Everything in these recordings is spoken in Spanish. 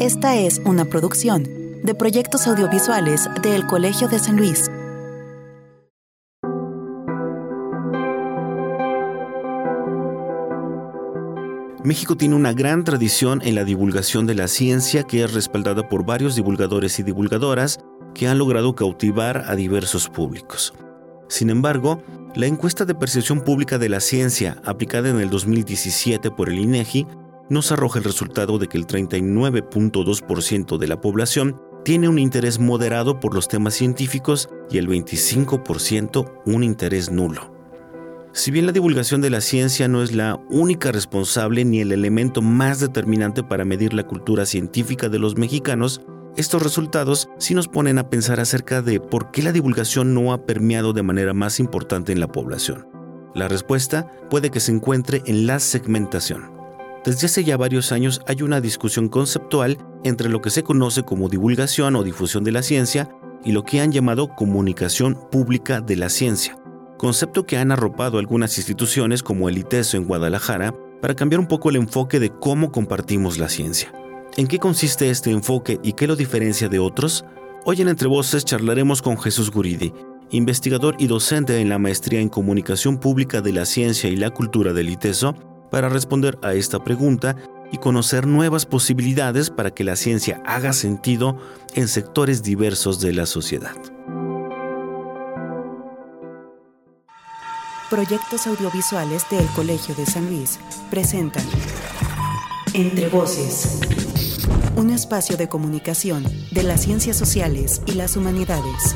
Esta es una producción de proyectos audiovisuales del Colegio de San Luis. México tiene una gran tradición en la divulgación de la ciencia que es respaldada por varios divulgadores y divulgadoras que han logrado cautivar a diversos públicos. Sin embargo, la encuesta de percepción pública de la ciencia aplicada en el 2017 por el INEGI nos arroja el resultado de que el 39.2% de la población tiene un interés moderado por los temas científicos y el 25% un interés nulo. Si bien la divulgación de la ciencia no es la única responsable ni el elemento más determinante para medir la cultura científica de los mexicanos, estos resultados sí nos ponen a pensar acerca de por qué la divulgación no ha permeado de manera más importante en la población. La respuesta puede que se encuentre en la segmentación. Desde hace ya varios años hay una discusión conceptual entre lo que se conoce como divulgación o difusión de la ciencia y lo que han llamado comunicación pública de la ciencia, concepto que han arropado algunas instituciones como el ITESO en Guadalajara para cambiar un poco el enfoque de cómo compartimos la ciencia. ¿En qué consiste este enfoque y qué lo diferencia de otros? Hoy en Entre Voces charlaremos con Jesús Guridi, investigador y docente en la maestría en comunicación pública de la ciencia y la cultura del ITESO, para responder a esta pregunta y conocer nuevas posibilidades para que la ciencia haga sentido en sectores diversos de la sociedad. Proyectos audiovisuales del Colegio de San Luis presentan Entre Voces, un espacio de comunicación de las ciencias sociales y las humanidades.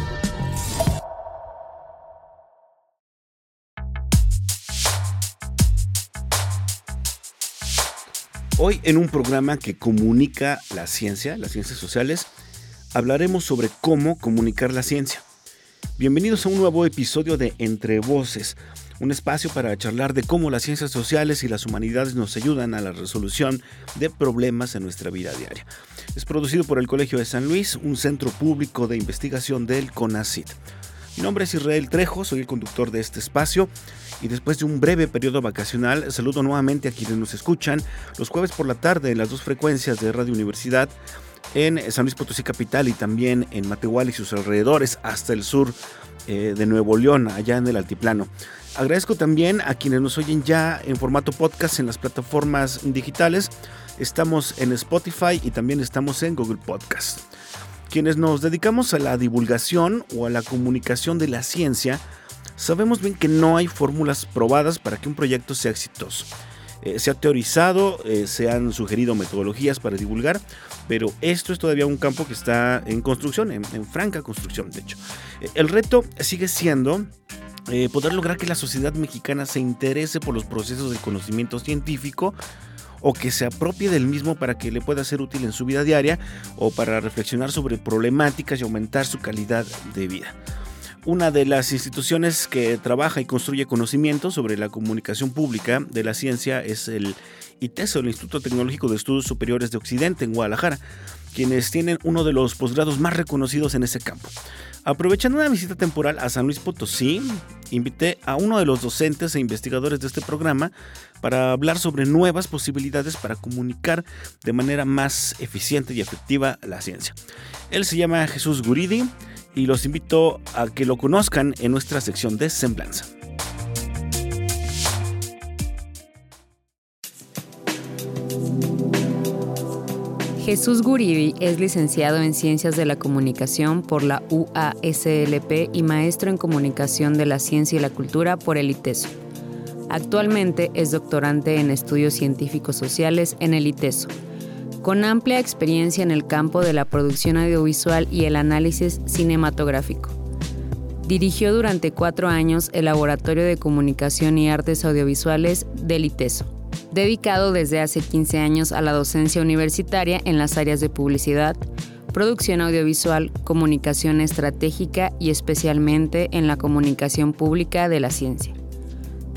Hoy en un programa que comunica la ciencia, las ciencias sociales, hablaremos sobre cómo comunicar la ciencia. Bienvenidos a un nuevo episodio de Entre Voces, un espacio para charlar de cómo las ciencias sociales y las humanidades nos ayudan a la resolución de problemas en nuestra vida diaria. Es producido por el Colegio de San Luis, un centro público de investigación del CONACIT. Mi nombre es Israel Trejo, soy el conductor de este espacio y después de un breve periodo vacacional saludo nuevamente a quienes nos escuchan los jueves por la tarde en las dos frecuencias de Radio Universidad en San Luis Potosí Capital y también en Matehuala y sus alrededores hasta el sur eh, de Nuevo León, allá en el altiplano. Agradezco también a quienes nos oyen ya en formato podcast en las plataformas digitales. Estamos en Spotify y también estamos en Google Podcast. Quienes nos dedicamos a la divulgación o a la comunicación de la ciencia, Sabemos bien que no hay fórmulas probadas para que un proyecto sea exitoso. Eh, se ha teorizado, eh, se han sugerido metodologías para divulgar, pero esto es todavía un campo que está en construcción, en, franca construcción, de hecho. Eh, el reto sigue siendo poder lograr que la sociedad mexicana se interese por los procesos del conocimiento científico o que se apropie del mismo para que le pueda ser útil en su vida diaria o para reflexionar sobre problemáticas y aumentar su calidad de vida. Una de las instituciones que trabaja y construye conocimiento sobre la comunicación pública de la ciencia es el ITESO, el Instituto Tecnológico de Estudios Superiores de Occidente en Guadalajara, quienes tienen uno de los posgrados más reconocidos en ese campo. Aprovechando una visita temporal a San Luis Potosí, invité a uno de los docentes e investigadores de este programa para hablar sobre nuevas posibilidades para comunicar de manera más eficiente y efectiva la ciencia. Él se llama Jesús Guridi y los invito a que lo conozcan en nuestra sección de Semblanza. Jesús Guridi es licenciado en Ciencias de la Comunicación por la UASLP y maestro en Comunicación de la Ciencia y la Cultura por el ITESO. Actualmente es doctorante en Estudios Científicos Sociales en el ITESO con amplia experiencia en el campo de la producción audiovisual y el análisis cinematográfico. Dirigió durante cuatro años el Laboratorio de Comunicación y Artes Audiovisuales del ITESO, dedicado desde hace 15 años a la docencia universitaria en las áreas de publicidad, producción audiovisual, comunicación estratégica y especialmente en la comunicación pública de la ciencia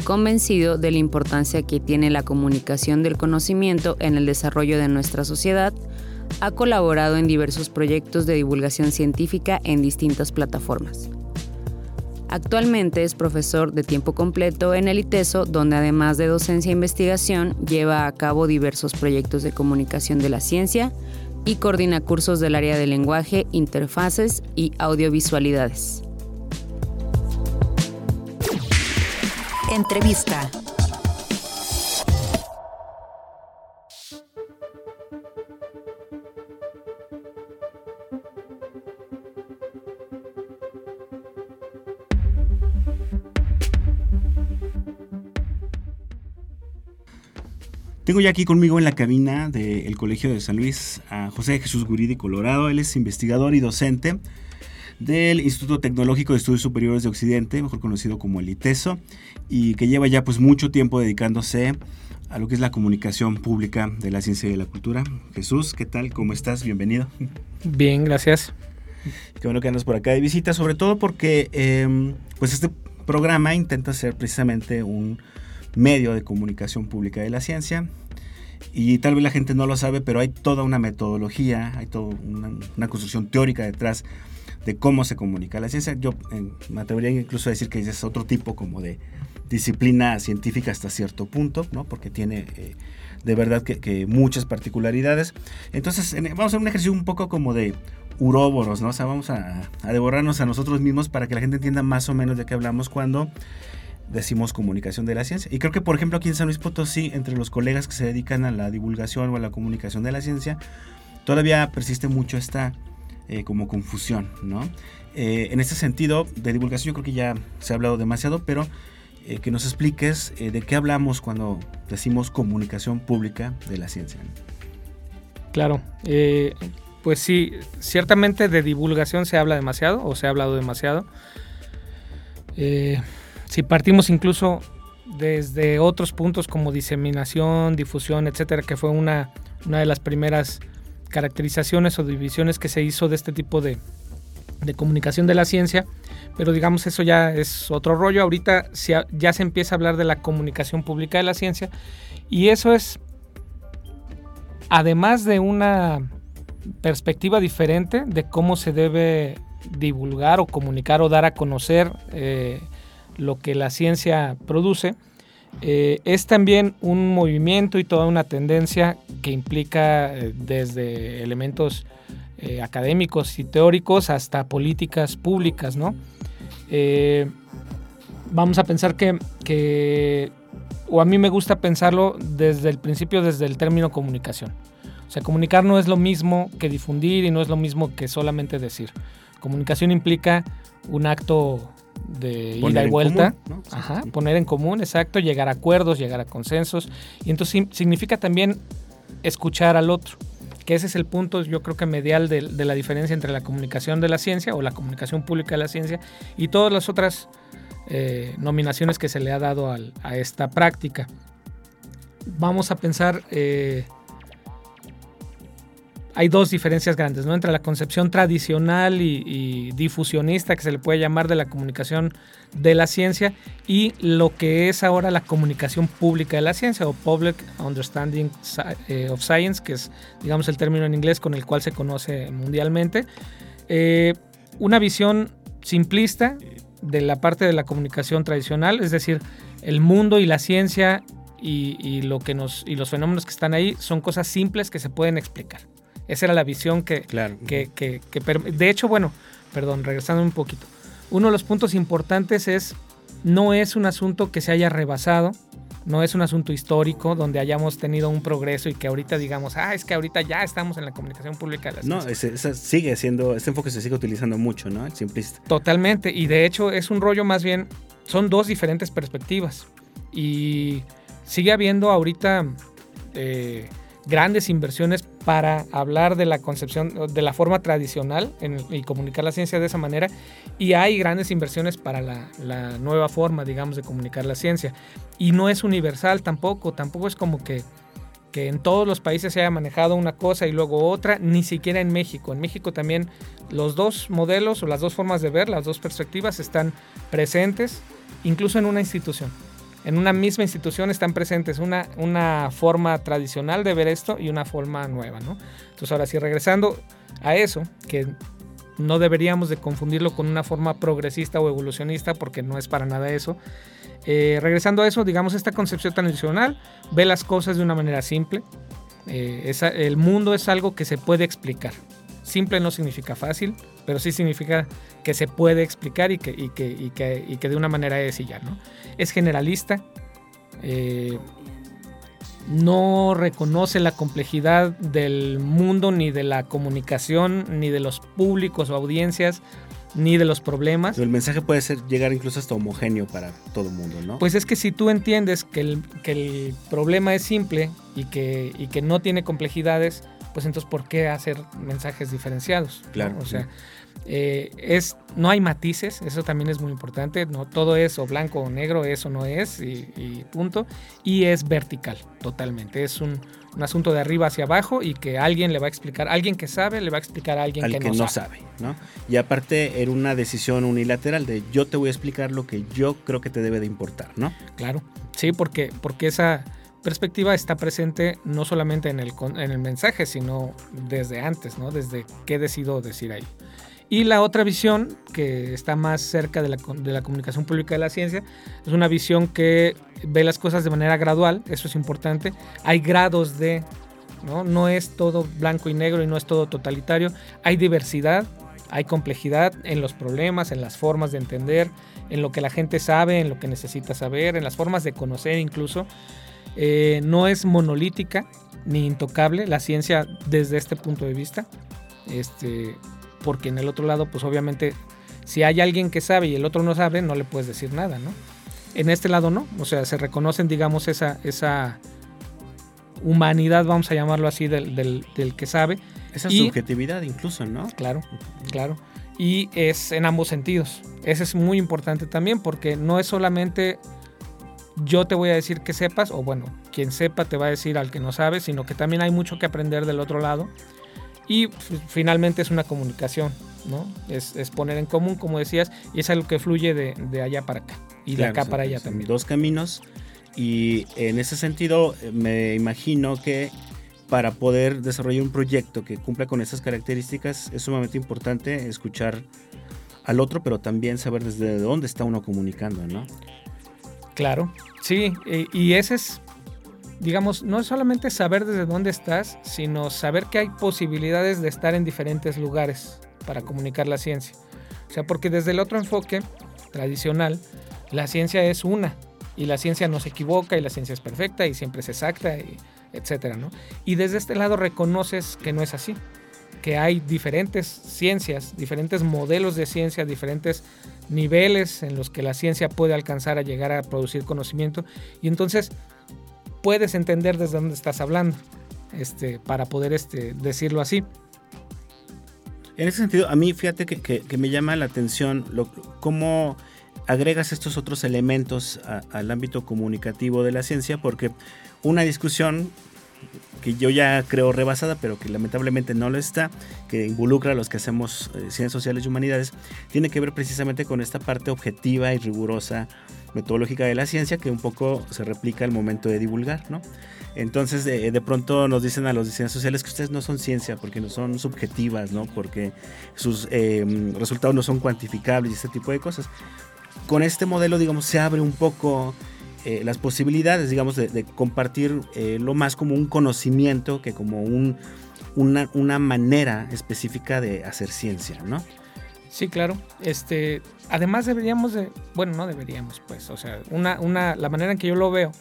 convencido de la importancia que tiene la comunicación del conocimiento en el desarrollo de nuestra sociedad, ha colaborado en diversos proyectos de divulgación científica en distintas plataformas. Actualmente es profesor de tiempo completo en el ITESO, donde además de docencia e investigación, lleva a cabo diversos proyectos de comunicación de la ciencia, y coordina cursos del área de lenguaje, interfaces y audiovisualidades. Entrevista. Tengo ya aquí conmigo en la cabina del Colegio de San Luis a José Jesús Guridi Colorado. Él es investigador y docente del Instituto Tecnológico de Estudios Superiores de Occidente, mejor conocido como el ITESO, y que lleva ya pues mucho tiempo dedicándose a lo que es la comunicación pública de la ciencia y de la cultura. Jesús, ¿qué tal? ¿Cómo estás? Bienvenido. Bien, gracias. Qué bueno que andas por acá de visita, sobre todo porque em, pues este programa intenta ser precisamente un medio de comunicación pública de la ciencia. Y tal vez la gente no lo sabe, pero hay toda una metodología, hay toda una, construcción teórica detrás de cómo se comunica la ciencia. Yo eh, me atrevería incluso a decir que es otro tipo como de disciplina científica hasta cierto punto, ¿no? porque tiene eh, de verdad que, muchas particularidades. Entonces, vamos a hacer un ejercicio un poco como de uróboros, ¿no? O sea, vamos a, a devorarnos a nosotros mismos para que la gente entienda más o menos de qué hablamos cuando decimos comunicación de la ciencia. Y creo que, por ejemplo, aquí en San Luis Potosí, entre los colegas que se dedican a la divulgación o a la comunicación de la ciencia, todavía persiste mucho esta eh, como confusión, ¿no? Eh, en este sentido, de divulgación yo creo que ya se ha hablado demasiado, pero eh, que nos expliques de qué hablamos cuando decimos comunicación pública de la ciencia. Claro, pues sí, ciertamente de divulgación se habla demasiado o se ha hablado demasiado. Si partimos incluso desde otros puntos como diseminación, difusión, etcétera, que fue una, una de las primeras caracterizaciones o divisiones que se hizo de este tipo de, de comunicación de la ciencia, pero digamos eso ya es otro rollo. Ahorita ya se empieza a hablar de la comunicación pública de la ciencia y eso es, además de una perspectiva diferente de cómo se debe divulgar o comunicar o dar a conocer eh, lo que la ciencia produce, eh, es también un movimiento y toda una tendencia que implica eh, desde elementos eh, académicos y teóricos hasta políticas públicas, ¿no? vamos a pensar que, que, o a mí me gusta pensarlo desde el principio, desde el término comunicación. O sea, comunicar no es lo mismo que difundir y no es lo mismo que solamente decir. Comunicación implica un acto de ida y vuelta, poner en común, exacto, llegar a acuerdos, llegar a consensos, y entonces significa también escuchar al otro, que ese es el punto, yo creo que medial de, la diferencia entre la comunicación de la ciencia o la comunicación pública de la ciencia y todas las otras eh, nominaciones que se le ha dado a esta práctica. Vamos a pensar eh, hay dos diferencias grandes, ¿no? Entre la concepción tradicional y, difusionista, que se le puede llamar de la comunicación de la ciencia, y lo que es ahora la comunicación pública de la ciencia, o Public Understanding eh, of Science, que es, digamos, el término en inglés con el cual se conoce mundialmente. Eh, una visión simplista de la parte de la comunicación tradicional, es decir, el mundo y la ciencia y, lo que nos, y los fenómenos que están ahí son cosas simples que se pueden explicar. Esa era la visión que, claro. que, que, De hecho, bueno, perdón, regresando un poquito. Uno de los puntos importantes es, no es un asunto que se haya rebasado, no es un asunto histórico donde hayamos tenido un progreso y que ahorita digamos, ah, es que ahorita ya estamos en la comunicación pública. De no, ese, sigue siendo, este enfoque se sigue utilizando mucho, ¿no? El simplista. Totalmente, y de hecho es un rollo más bien, son dos diferentes perspectivas y sigue habiendo ahorita... Eh, grandes inversiones para hablar de la concepción, de la forma tradicional y comunicar la ciencia de esa manera. Y hay grandes inversiones para la, nueva forma, digamos, de comunicar la ciencia. Y no es universal tampoco, tampoco es como que, que en todos los países se haya manejado una cosa y luego otra, ni siquiera en México. En México también los dos modelos o las dos formas de ver, las dos perspectivas están presentes, incluso en una institución en una misma institución están presentes una, una forma tradicional de ver esto y una forma nueva, ¿no? Entonces ahora sí, regresando a eso, que no deberíamos de confundirlo con una forma progresista o evolucionista porque no es para nada eso. Eh, regresando a eso, digamos, esta concepción tradicional ve las cosas de una manera simple, Eh, el mundo es algo que se puede explicar. Simple no significa fácil, pero sí significa que se puede explicar y que, y que, y que, y que de una manera es y ya, ¿no? Es generalista, eh, no reconoce la complejidad del mundo, ni de la comunicación, ni de los públicos o audiencias, ni de los problemas. el mensaje puede ser llegar incluso hasta homogéneo para todo el mundo, ¿no? Pues es que si tú entiendes que el, que el problema es simple y que, y que no tiene complejidades, pues entonces ¿por qué hacer mensajes diferenciados? Claro. O sea, eh, es, no hay matices, eso también es muy importante, no todo es o blanco o negro, eso no es y, punto. Y es vertical, totalmente, es un, asunto de arriba hacia abajo y que alguien le va a explicar, alguien que sabe le va a explicar a alguien que, no, sabe. ¿no? Y aparte era una decisión unilateral de yo te voy a explicar lo que yo creo que te debe de importar, ¿no? Claro, sí, porque, porque esa perspectiva está presente no solamente en el, en el mensaje, sino desde antes, ¿no? Desde qué decido decir ahí. Y la otra visión, que está más cerca de la, de la, comunicación pública de la ciencia, es una visión que ve las cosas de manera gradual, eso es importante. Hay grados de, ¿no? No es todo blanco y negro y no es todo totalitario. Hay diversidad, hay complejidad en los problemas, en las formas de entender, en lo que la gente sabe, en lo que necesita saber, en las formas de conocer incluso. Eh, no es monolítica ni intocable la ciencia desde este punto de vista. Este, porque en el otro lado, pues obviamente, si hay alguien que sabe y el otro no sabe, no le puedes decir nada, ¿no? En este lado no, o sea, se reconocen, digamos, esa, esa humanidad, vamos a llamarlo así, del, del, que sabe. Esa subjetividad incluso, ¿no? Claro, claro. Y es en ambos sentidos. Eso es muy importante también porque no es solamente yo te voy a decir que sepas, o bueno, quien sepa te va a decir al que no sabe, sino que también hay mucho que aprender del otro lado y finalmente es una comunicación, ¿no? Es, poner en común, como decías, y es algo que fluye de, allá para acá y de acá para allá también. Dos caminos y en ese sentido eh, me imagino que para poder desarrollar un proyecto que cumpla con esas características es sumamente importante escuchar al otro, pero también saber desde dónde está uno comunicando, ¿no? Claro, sí, y ese es digamos, no es solamente saber desde dónde estás, sino saber que hay posibilidades de estar en diferentes lugares para comunicar la ciencia. O sea, porque desde el otro enfoque tradicional, la ciencia es una y la ciencia no se equivoca y la ciencia es perfecta y siempre es exacta, y etcétera, ¿no? Y desde este lado reconoces que no es así, que hay diferentes ciencias, diferentes modelos de ciencia, diferentes niveles en los que la ciencia puede alcanzar a llegar a producir conocimiento y entonces puedes entender desde dónde estás hablando, este, para poder este, decirlo así. En ese sentido, a mí fíjate que, me llama la atención lo, cómo agregas estos otros elementos al ámbito comunicativo de la ciencia, porque una discusión que yo ya creo rebasada, pero que lamentablemente no lo está, que involucra a los que hacemos eh, ciencias sociales y humanidades, tiene que ver precisamente con esta parte objetiva y rigurosa metodológica de la ciencia que un poco se replica al momento de divulgar, ¿no? Entonces de, pronto nos dicen a los ciencias sociales que ustedes no son ciencia porque no son subjetivas, ¿no? Porque sus em, resultados no son cuantificables y ese tipo de cosas. Con este modelo, digamos, se abre un poco eh, las posibilidades, digamos, de, compartir eh, lo más como un conocimiento que como un, una, una manera específica de hacer ciencia, ¿no? Sí, claro. Este, además deberíamos de, bueno, no deberíamos, pues, o sea, una, una, la manera en que yo lo veo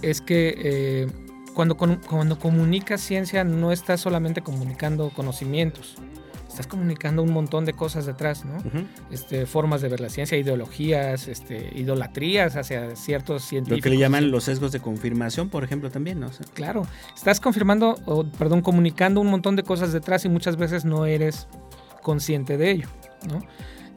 es que eh, cuando, cuando comunicas ciencia no estás solamente comunicando conocimientos, estás comunicando un montón de cosas detrás, ¿no? este, formas de ver la ciencia, ideologías, este, idolatrías hacia ciertos científicos. Lo que le llaman los sesgos de confirmación, por ejemplo, también, ¿no? claro, estás confirmando, o, perdón, comunicando un montón de cosas detrás y muchas veces no eres consciente de ello.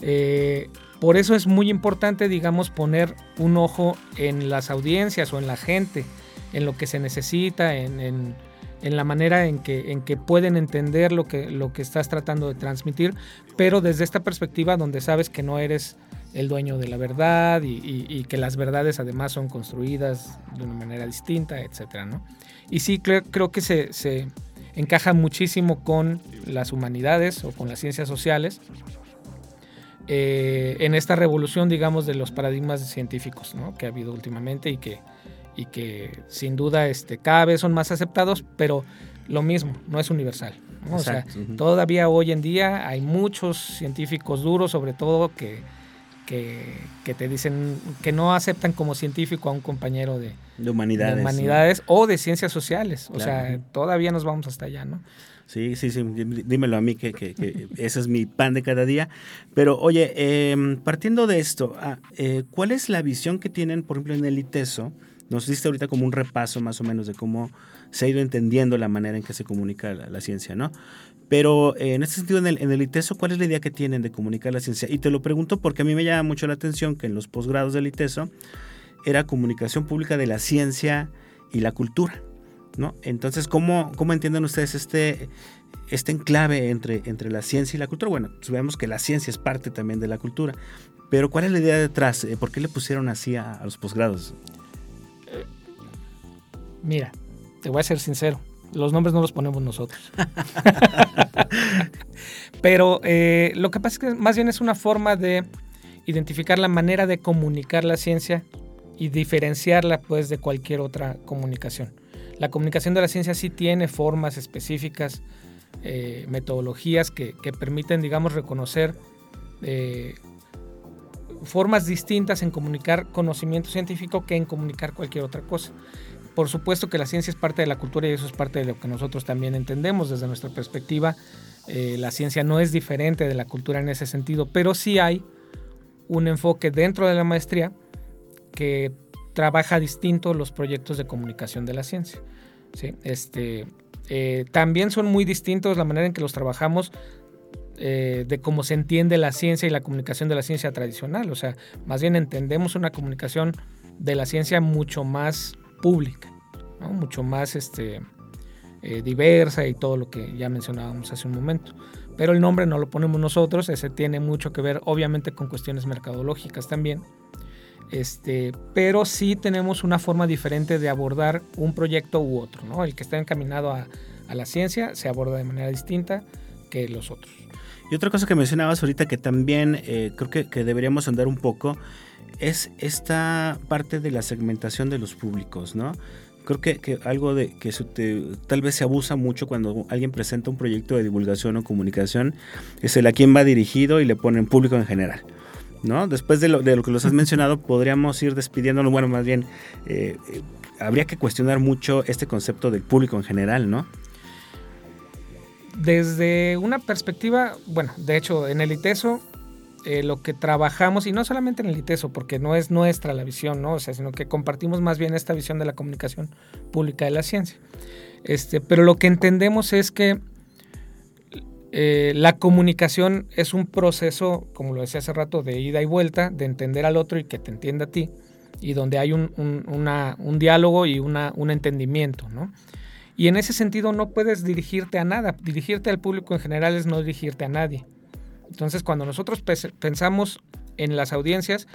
Eh, por eso es muy importante, digamos, poner un ojo en las audiencias o en la gente, en lo que se necesita, en, la manera en que, en que pueden entender lo que, lo que estás tratando de transmitir, pero desde esta perspectiva donde sabes que no eres el dueño de la verdad y, que las verdades además son construidas de una manera distinta, etc. Y sí, creo, creo que se, encaja muchísimo con las humanidades o con las ciencias sociales eh, en esta revolución, digamos, de los paradigmas científicos que ha habido últimamente y que, y que sin duda este, cada vez son más aceptados, pero lo mismo, no es universal. O sea, todavía hoy en día hay muchos científicos duros, sobre todo que, que, te dicen que no aceptan como científico a un compañero de, humanidades, humanidades o de ciencias sociales. O sea, todavía nos vamos hasta allá, ¿no? Sí, sí, sí, dímelo a mí que, ese es mi pan de cada día. Pero oye, em, partiendo de esto, ah, eh, ¿cuál es la visión que tienen, por ejemplo, en el ITESO? Nos diste ahorita como un repaso más o menos de cómo se ha ido entendiendo la manera en que se comunica la, ciencia, ¿no? Pero eh, en este sentido, en el, ITESO, ¿cuál es la idea que tienen de comunicar la ciencia? Y te lo pregunto porque a mí me llama mucho la atención que en los posgrados del ITESO era comunicación pública de la ciencia y la cultura. ¿no? Entonces, ¿cómo, cómo entienden ustedes este, este enclave entre, entre la ciencia y la cultura? Bueno, sabemos que la ciencia es parte también de la cultura, pero ¿cuál es la idea detrás? Eh, ¿Por qué le pusieron así a, los posgrados? Mira, te voy a ser sincero, los nombres no los ponemos nosotros. pero eh, lo que pasa es que más bien es una forma de identificar la manera de comunicar la ciencia y diferenciarla pues de cualquier otra comunicación. La comunicación de la ciencia sí tiene formas específicas, eh, metodologías que, permiten, digamos, reconocer eh, formas distintas en comunicar conocimiento científico que en comunicar cualquier otra cosa. Por supuesto que la ciencia es parte de la cultura y eso es parte de lo que nosotros también entendemos desde nuestra perspectiva. Eh, la ciencia no es diferente de la cultura en ese sentido, pero sí hay un enfoque dentro de la maestría que trabaja distinto los proyectos de comunicación de la ciencia. ¿sí? Este, eh, también son muy distintos la manera en que los trabajamos eh, de cómo se entiende la ciencia y la comunicación de la ciencia tradicional. O sea, más bien entendemos una comunicación de la ciencia mucho más pública, mucho más este, eh, diversa y todo lo que ya mencionábamos hace un momento. Pero el nombre no lo ponemos nosotros, ese tiene mucho que ver obviamente con cuestiones mercadológicas también. Este, pero sí tenemos una forma diferente de abordar un proyecto u otro. ¿no? El que está encaminado a, la ciencia se aborda de manera distinta que los otros. Y otra cosa que mencionabas ahorita que también eh, creo que, deberíamos andar un poco es esta parte de la segmentación de los públicos, ¿no? Creo que, algo de que tal vez se abusa mucho cuando alguien presenta un proyecto de divulgación o comunicación es el a quién va dirigido y le ponen público en general. ¿no? Después de lo, de lo que los has mencionado, podríamos ir despidiéndonos. Bueno, más bien, eh, eh, habría que cuestionar mucho este concepto del público en general, ¿no? Desde una perspectiva, bueno, de hecho, en el ITESO, eh, lo que trabajamos, y no solamente en el ITESO, porque no es nuestra la visión, ¿no? O sea, sino que compartimos más bien esta visión de la comunicación pública de la ciencia. Este, pero lo que entendemos es que eh, la comunicación es un proceso, como lo decía hace rato, de ida y vuelta, de entender al otro y que te entienda a ti, y donde hay un, diálogo y un entendimiento, ¿no? Y en ese sentido no puedes dirigirte a nada, dirigirte al público en general es no dirigirte a nadie. Entonces cuando nosotros pensamos en las audiencias,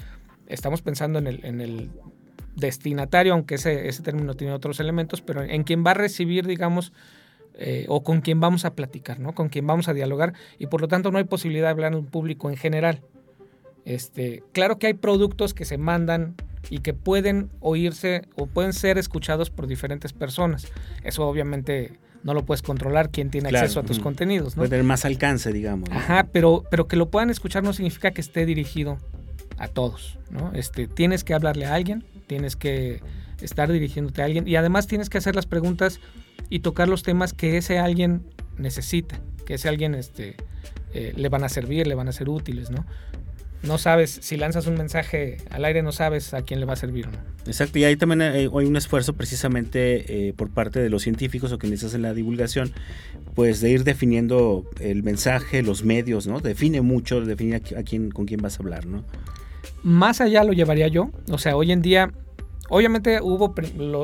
estamos pensando en el, destinatario, aunque ese, término tiene otros elementos, pero en quien va a recibir, digamos, eh, o con quien vamos a platicar, ¿no? Con quien vamos a dialogar y por lo tanto no hay posibilidad de hablar en un público en general. Este, claro que hay productos que se mandan y que pueden oírse o pueden ser escuchados por diferentes personas. Eso obviamente no lo puedes controlar quién tiene acceso a tus contenidos, ¿no? Puede tener más alcance, digamos. Ajá, pero, pero que lo puedan escuchar no significa que esté dirigido a todos, ¿no? Este, tienes que hablarle a alguien, tienes que estar dirigiéndote a alguien y además tienes que hacer las preguntas y tocar los temas que ese alguien necesita, que ese alguien este, eh, le van a servir, le van a ser útiles, ¿no? No sabes, si lanzas un mensaje al aire, no sabes a quién le va a servir no. Exacto, y ahí también hay, un esfuerzo precisamente eh, por parte de los científicos o quienes hacen la divulgación, pues de ir definiendo el mensaje, los medios, ¿no? Define mucho, define a, quién, con quién vas a hablar, ¿no? Más allá lo llevaría yo, o sea, hoy en día, obviamente hubo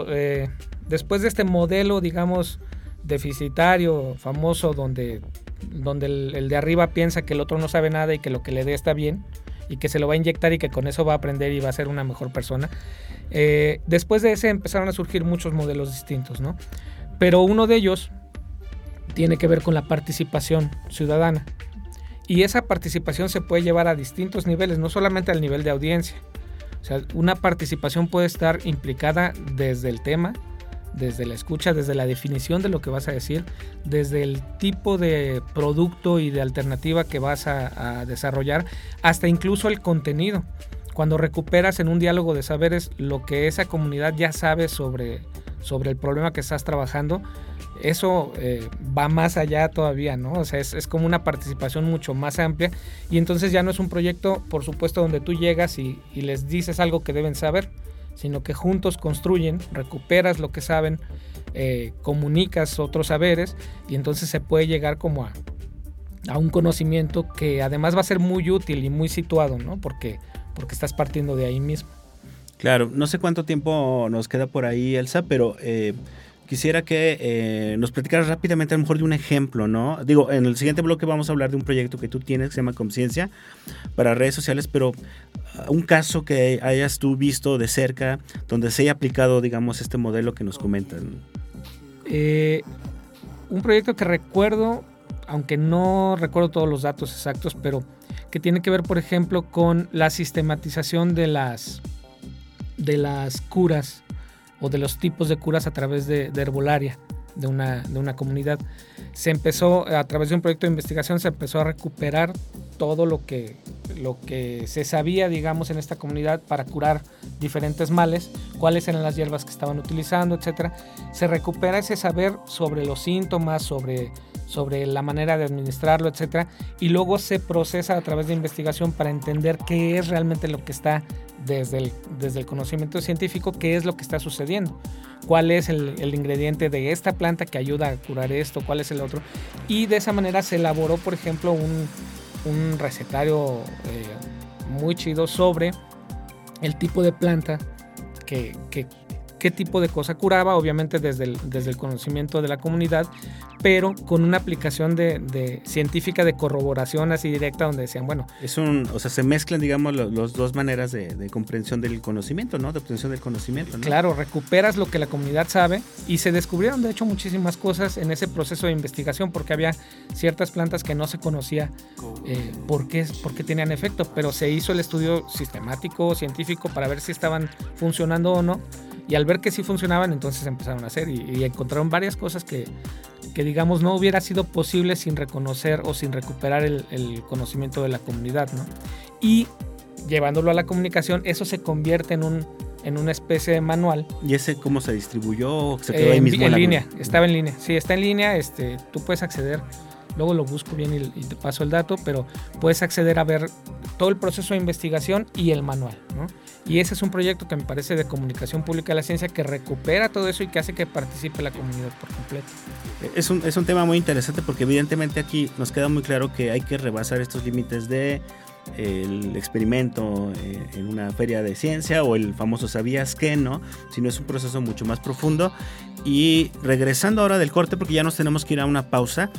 eh, después de este modelo, digamos, deficitario, famoso, donde, donde el, de arriba piensa que el otro no sabe nada y que lo que le dé está bien y que se lo va a inyectar y que con eso va a aprender y va a ser una mejor persona. Eh, después de ese empezaron a surgir muchos modelos distintos, ¿no? Pero uno de ellos tiene que ver con la participación ciudadana. Y esa participación se puede llevar a distintos niveles, no solamente al nivel de audiencia. O sea, una participación puede estar implicada desde el tema, desde la escucha, desde la definición de lo que vas a decir, desde el tipo de producto y de alternativa que vas a, desarrollar, hasta incluso el contenido. Cuando recuperas en un diálogo de saberes lo que esa comunidad ya sabe sobre, sobre el problema que estás trabajando, eso eh, va más allá todavía, ¿no? O sea, es, como una participación mucho más amplia y entonces ya no es un proyecto, por supuesto, donde tú llegas y, les dices algo que deben saber, sino que juntos construyen, recuperas lo que saben, eh, comunicas otros saberes y entonces se puede llegar como a, un conocimiento que además va a ser muy útil y muy situado, ¿no? Porque, porque estás partiendo de ahí mismo. Claro, no sé cuánto tiempo nos queda por ahí, Elsa, pero eh, quisiera que eh, nos platicaras rápidamente a lo mejor de un ejemplo, ¿no? Digo, en el siguiente bloque vamos a hablar de un proyecto que tú tienes que se llama Conciencia para redes sociales, pero uh, un caso que hayas tú visto de cerca donde se haya aplicado, digamos, este modelo que nos comentan. Eh, un proyecto que recuerdo, aunque no recuerdo todos los datos exactos, pero que tiene que ver, por ejemplo, con la sistematización de las, de las curas o de los tipos de curas a través de, herbolaria de una, de una comunidad. Se empezó, a través de un proyecto de investigación, se empezó a recuperar todo lo que, lo que se sabía, digamos, en esta comunidad para curar diferentes males, cuáles eran las hierbas que estaban utilizando, etc. Se recupera ese saber sobre los síntomas, sobre, sobre la manera de administrarlo, etc. Y luego se procesa a través de investigación para entender qué es realmente lo que está desde el, desde el conocimiento científico qué es lo que está sucediendo, cuál es el, ingrediente de esta planta que ayuda a curar esto, cuál es el otro. Y de esa manera se elaboró, por ejemplo, un, recetario eh, muy chido sobre el tipo de planta que, qué tipo de cosa curaba, obviamente desde el, desde el conocimiento de la comunidad, pero con una aplicación de, científica de corroboración así directa donde decían, bueno. Es un, o sea, se mezclan, digamos, las dos maneras de, comprensión del conocimiento, ¿no? De obtención del conocimiento, ¿no? Claro, recuperas lo que la comunidad sabe y se descubrieron, de hecho, muchísimas cosas en ese proceso de investigación porque había ciertas plantas que no se conocía eh, por, qué, por qué tenían efecto, pero se hizo el estudio sistemático, científico, para ver si estaban funcionando o no. Y al ver que sí funcionaban, entonces empezaron a hacer y, encontraron varias cosas que, que, digamos, no hubiera sido posible sin reconocer o sin recuperar el, conocimiento de la comunidad, ¿no? Y llevándolo a la comunicación, eso se convierte en un en una especie de manual. ¿Y ese cómo se distribuyó? ¿Se quedó ahí mismo en, línea, estaba en línea. Sí, está en línea, este, tú puedes acceder luego lo busco bien y, te paso el dato, pero puedes acceder a ver todo el proceso de investigación y el manual. ¿no? Y ese es un proyecto que me parece de comunicación pública de la ciencia que recupera todo eso y que hace que participe la comunidad por completo. Es un, es un tema muy interesante porque evidentemente aquí nos queda muy claro que hay que rebasar estos límites de el experimento eh, en una feria de ciencia o el famoso sabías que no, sino es un proceso mucho más profundo. Y regresando ahora del corte, porque ya nos tenemos que ir a una pausa,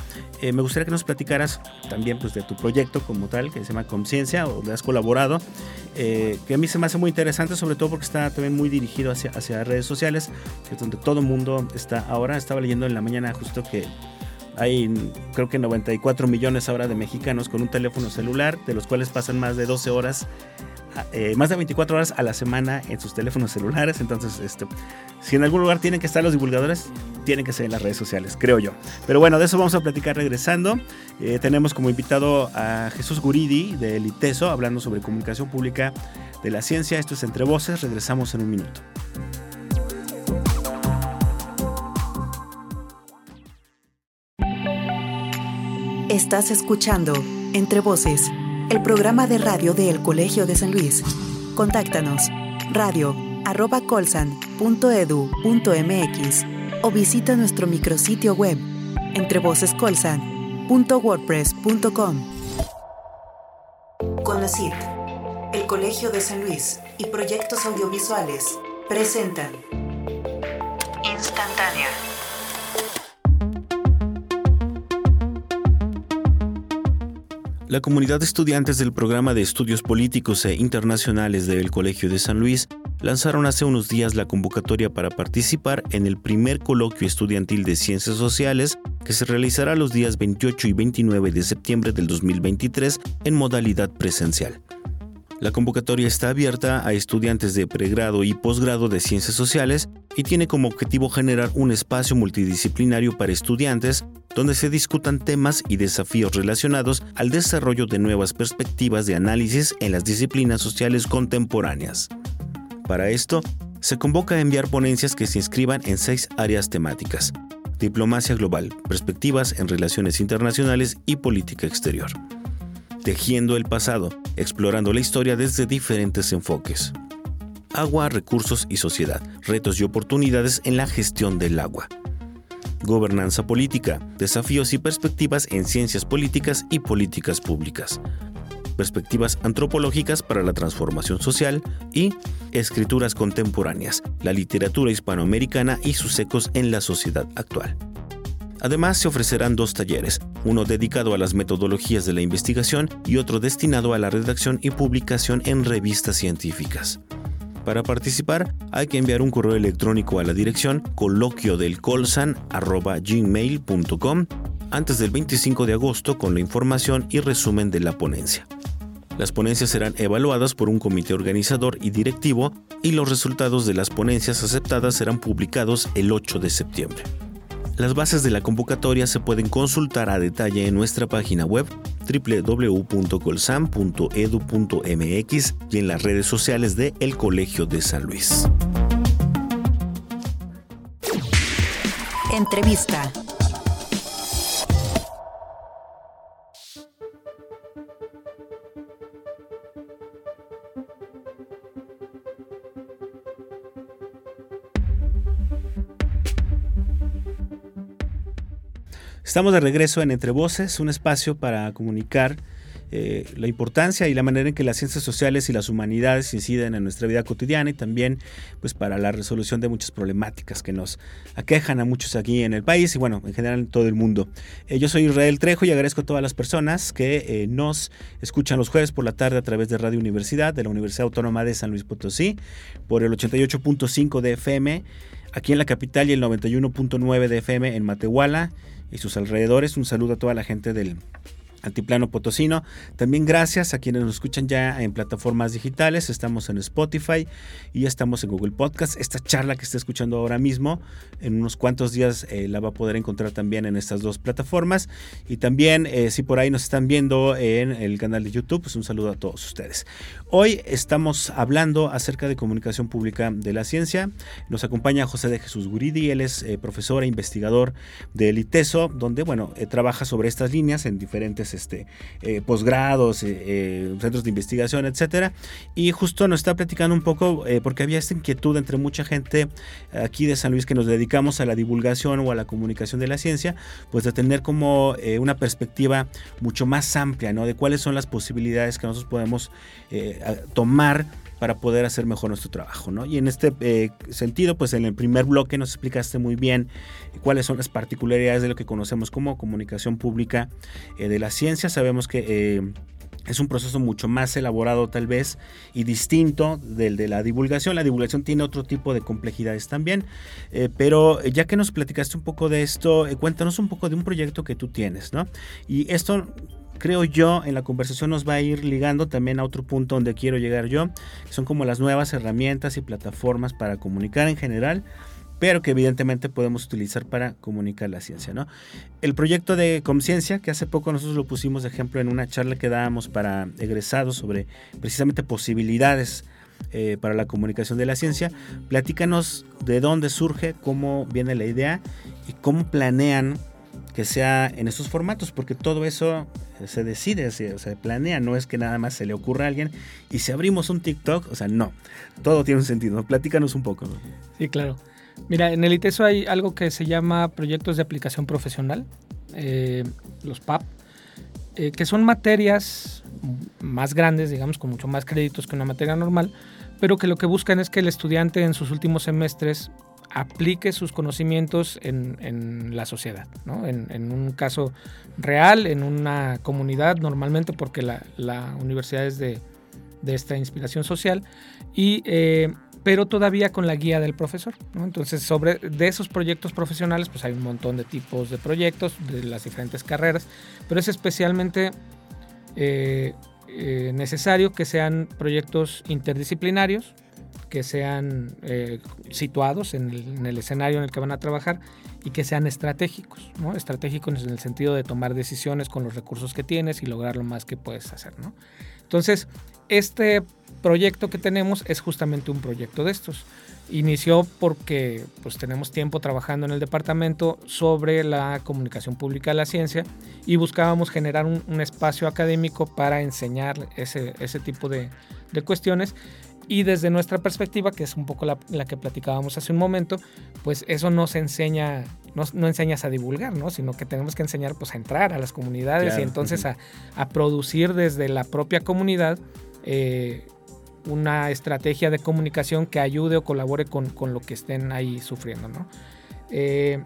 eh, me gustaría que nos platicaras también pues, de tu proyecto como tal, que se llama Conciencia, o has colaborado, eh, que a mí se me hace muy interesante, sobre todo porque está también muy dirigido hacia, hacia redes sociales, que es donde todo el mundo está ahora. Estaba leyendo en la mañana justo que hay creo que 94 millones ahora de mexicanos con un teléfono celular, de los cuales pasan más de 12 horas, eh, más de 24 horas a la semana en sus teléfonos celulares. Entonces, esto, si en algún lugar tienen que estar los divulgadores, tienen que ser en las redes sociales, creo yo. Pero bueno, de eso vamos a platicar regresando. Eh, tenemos como invitado a Jesús Guridi de ITESO, hablando sobre comunicación pública de la ciencia. Esto es Entre Voces. Regresamos en un minuto. Estás escuchando Entre Voces, el programa de radio del Colegio de San Luis. Contáctanos radio colsan.edu.mx o visita nuestro micrositio web entrevocescolsan.wordpress.com. Con la CIT, el Colegio de San Luis y proyectos audiovisuales presentan Instantánea La comunidad de estudiantes del programa de estudios políticos e internacionales del Colegio de San Luis lanzaron hace unos días la convocatoria para participar en el primer coloquio estudiantil de ciencias sociales que se realizará los días 28 y 29 de septiembre del 2023 en modalidad presencial. La convocatoria está abierta a estudiantes de pregrado y posgrado de ciencias sociales y tiene como objetivo generar un espacio multidisciplinario para estudiantes donde se discutan temas y desafíos relacionados al desarrollo de nuevas perspectivas de análisis en las disciplinas sociales contemporáneas. Para esto, se convoca a enviar ponencias que se inscriban en seis áreas temáticas. Diplomacia global, perspectivas en relaciones internacionales y política exterior. Tejiendo el pasado, explorando la historia desde diferentes enfoques. Agua, recursos y sociedad, retos y oportunidades en la gestión del agua. Gobernanza política, desafíos y perspectivas en ciencias políticas y políticas públicas. Perspectivas antropológicas para la transformación social y escrituras contemporáneas, la literatura hispanoamericana y sus ecos en la sociedad actual. Además, se ofrecerán dos talleres, uno dedicado a las metodologías de la investigación y otro destinado a la redacción y publicación en revistas científicas. Para participar, hay que enviar un correo electrónico a la dirección coloquio antes del 25 de agosto con la información y resumen de la ponencia. Las ponencias serán evaluadas por un comité organizador y directivo y los resultados de las ponencias aceptadas serán publicados el 8 de septiembre. Las bases de la convocatoria se pueden consultar a detalle en nuestra página web www.colsam.edu.mx y en las redes sociales de El Colegio de San Luis. Entrevista. Estamos de regreso en Entre Voces, un espacio para comunicar eh, la importancia y la manera en que las ciencias sociales y las humanidades inciden en nuestra vida cotidiana y también pues para la resolución de muchas problemáticas que nos aquejan a muchos aquí en el país y bueno, en general en todo el mundo. Eh, yo soy Israel Trejo y agradezco a todas las personas que eh, nos escuchan los jueves por la tarde a través de Radio Universidad, de la Universidad Autónoma de San Luis Potosí, por el 88.5 de FM aquí en la capital y el 91.9 de FM en Matehuala y sus alrededores. Un saludo a toda la gente del Altiplano Potosino. También gracias a quienes nos escuchan ya en plataformas digitales. Estamos en Spotify y ya estamos en Google Podcast. Esta charla que está escuchando ahora mismo, en unos cuantos días eh, la va a poder encontrar también en estas dos plataformas. Y también, eh, si por ahí nos están viendo en el canal de YouTube, pues un saludo a todos ustedes. Hoy estamos hablando acerca de comunicación pública de la ciencia. Nos acompaña José de Jesús Guridi. Él es eh, profesor e investigador del ITESO, donde, bueno, trabaja sobre estas líneas en diferentes este, eh, posgrados, eh, eh, centros de investigación, etcétera. Y justo nos está platicando un poco, porque había esta inquietud entre mucha gente aquí de San Luis que nos dedicamos a la divulgación o a la comunicación de la ciencia, pues de tener como una perspectiva mucho más amplia, ¿no? De cuáles son las posibilidades que nosotros podemos tomar para poder hacer mejor nuestro trabajo. ¿no? Y en este eh, sentido, pues en el primer bloque nos explicaste muy bien cuáles son las particularidades de lo que conocemos como comunicación pública eh, de la ciencia. Sabemos que... Eh, es un proceso mucho más elaborado tal vez y distinto del de la divulgación. La divulgación tiene otro tipo de complejidades también, pero ya que nos platicaste un poco de esto, cuéntanos un poco de un proyecto que tú tienes, ¿no? Y esto creo yo, en la conversación nos va a ir ligando también a otro punto donde quiero llegar yo, que son como las nuevas herramientas y plataformas para comunicar en general, pero que evidentemente podemos utilizar para comunicar la ciencia. ¿no? El proyecto de Conciencia, que hace poco nosotros lo pusimos de ejemplo en una charla que dábamos para egresados sobre precisamente posibilidades eh, para la comunicación de la ciencia, platícanos de dónde surge, cómo viene la idea y cómo planean que sea en estos formatos, porque todo eso se decide, se, se, planea, no es que nada más se le ocurra a alguien y si abrimos un TikTok, o sea, no, todo tiene un sentido. Platícanos un poco. Sí, claro. Mira, en el ITESO hay algo que se llama proyectos de aplicación profesional, eh, los PAP, eh, que son materias más grandes, digamos, con mucho más créditos que una materia normal, pero que lo que buscan es que el estudiante en sus últimos semestres aplique sus conocimientos en, la sociedad, ¿no? en, un caso real, en una comunidad normalmente, porque la, universidad es de, esta inspiración social, y, eh, pero todavía con la guía del profesor. Entonces, sobre de esos proyectos profesionales, pues hay un montón de tipos de proyectos de las diferentes carreras, pero es especialmente... Eh, eh, necesario que sean proyectos interdisciplinarios, que sean eh, situados en el, escenario en el que van a trabajar y que sean estratégicos, ¿no? Estratégicos en el sentido de tomar decisiones con los recursos que tienes y lograr lo más que puedes hacer, ¿no? Entonces, este proyecto que tenemos es justamente un proyecto de estos. Inició porque pues, tenemos tiempo trabajando en el departamento sobre la comunicación pública de la ciencia y buscábamos generar un, espacio académico para enseñar ese, ese tipo de, de, cuestiones. Y desde nuestra perspectiva, que es un poco la, la, que platicábamos hace un momento, pues eso no se enseña, no, no, enseñas a divulgar, ¿no? sino que tenemos que enseñar pues, a entrar a las comunidades y entonces a, a, producir desde la propia comunidad eh, una estrategia de comunicación que ayude o colabore con, con lo que estén ahí sufriendo, ¿no? Eh,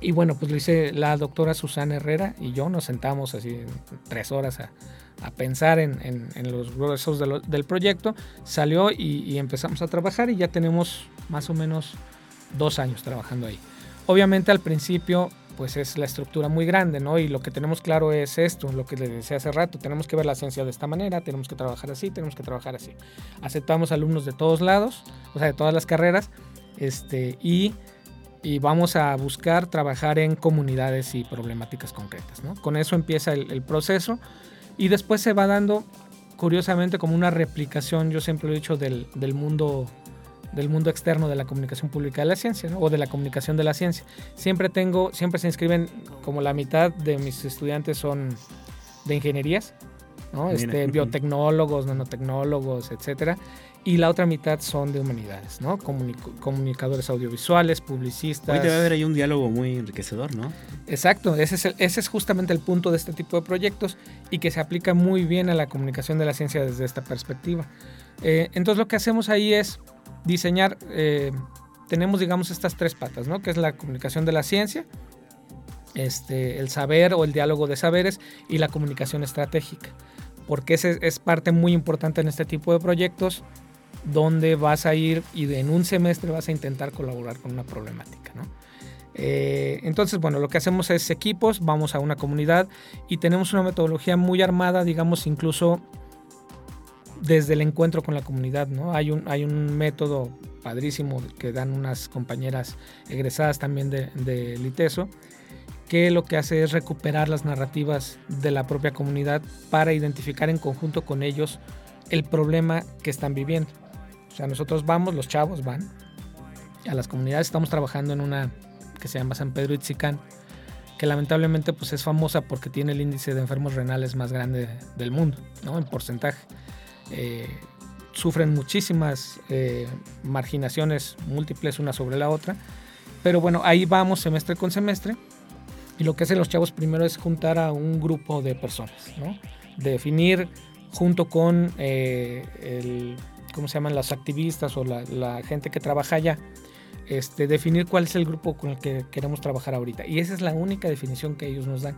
y bueno, pues lo hice la doctora Susana Herrera y yo nos sentamos así tres horas a, a pensar en, en, en, los gruesos de lo, del proyecto. Salió y, y, empezamos a trabajar y ya tenemos más o menos dos años trabajando ahí. Obviamente al principio pues es la estructura muy grande, ¿no? Y lo que tenemos claro es esto, lo que les decía hace rato, tenemos que ver la ciencia de esta manera, tenemos que trabajar así, tenemos que trabajar así. Aceptamos alumnos de todos lados, o sea, de todas las carreras, este, y, y vamos a buscar trabajar en comunidades y problemáticas concretas, ¿no? Con eso empieza el, el proceso y después se va dando, curiosamente, como una replicación, yo siempre lo he dicho, del, del mundo del mundo externo de la comunicación pública de la ciencia ¿no? o de la comunicación de la ciencia. Siempre tengo, siempre se inscriben como la mitad de mis estudiantes son de ingenierías, ¿no? este, biotecnólogos, nanotecnólogos, etcétera, y la otra mitad son de humanidades, ¿no? comunicadores audiovisuales, publicistas. Hoy debe haber ahí un diálogo muy enriquecedor, ¿no? Exacto, ese es, el, ese es justamente el punto de este tipo de proyectos y que se aplica muy bien a la comunicación de la ciencia desde esta perspectiva. Eh, entonces lo que hacemos ahí es diseñar, eh, tenemos digamos estas tres patas, ¿no? Que es la comunicación de la ciencia, este, el saber o el diálogo de saberes y la comunicación estratégica. Porque ese es parte muy importante en este tipo de proyectos donde vas a ir y en un semestre vas a intentar colaborar con una problemática, ¿no? Eh, entonces, bueno, lo que hacemos es equipos, vamos a una comunidad y tenemos una metodología muy armada, digamos, incluso desde el encuentro con la comunidad, ¿no? Hay un, hay un método padrísimo que dan unas compañeras egresadas también de, de Liteso, que lo que hace es recuperar las narrativas de la propia comunidad para identificar en conjunto con ellos el problema que están viviendo. O sea, nosotros vamos, los chavos van a las comunidades, estamos trabajando en una que se llama San Pedro Itzicán, que lamentablemente pues es famosa porque tiene el índice de enfermos renales más grande del mundo, ¿no? En porcentaje. Eh, sufren muchísimas eh, marginaciones múltiples una sobre la otra. Pero bueno, ahí vamos semestre con semestre. Y lo que hacen los chavos primero es juntar a un grupo de personas, ¿no? Definir junto con eh, el, ¿cómo se llaman? Los activistas o la, la, gente que trabaja allá, este, definir cuál es el grupo con el que queremos trabajar ahorita. Y esa es la única definición que ellos nos dan.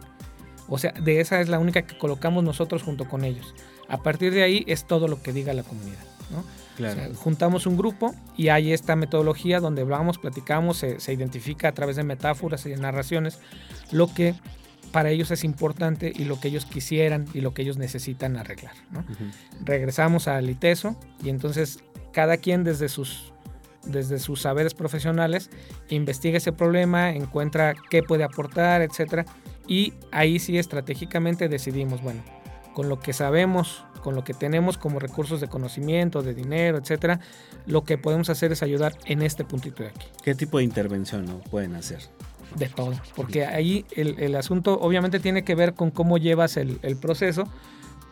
O sea, de esa es la única que colocamos nosotros junto con ellos. A partir de ahí es todo lo que diga la comunidad. ¿no? Claro. O sea, juntamos un grupo y hay esta metodología donde hablamos, platicamos, se, se, identifica a través de metáforas y de narraciones lo que para ellos es importante y lo que ellos quisieran y lo que ellos necesitan arreglar. ¿no? Uh -huh. Regresamos al ITESO y entonces cada quien desde sus, desde sus saberes profesionales investiga ese problema, encuentra qué puede aportar, etc. Y ahí sí estratégicamente decidimos, bueno, con lo que sabemos, con lo que tenemos como recursos de conocimiento, de dinero, etcétera, lo que podemos hacer es ayudar en este puntito de aquí. ¿Qué tipo de intervención ¿no? pueden hacer? De todo, porque ahí el, el, asunto obviamente tiene que ver con cómo llevas el, el proceso,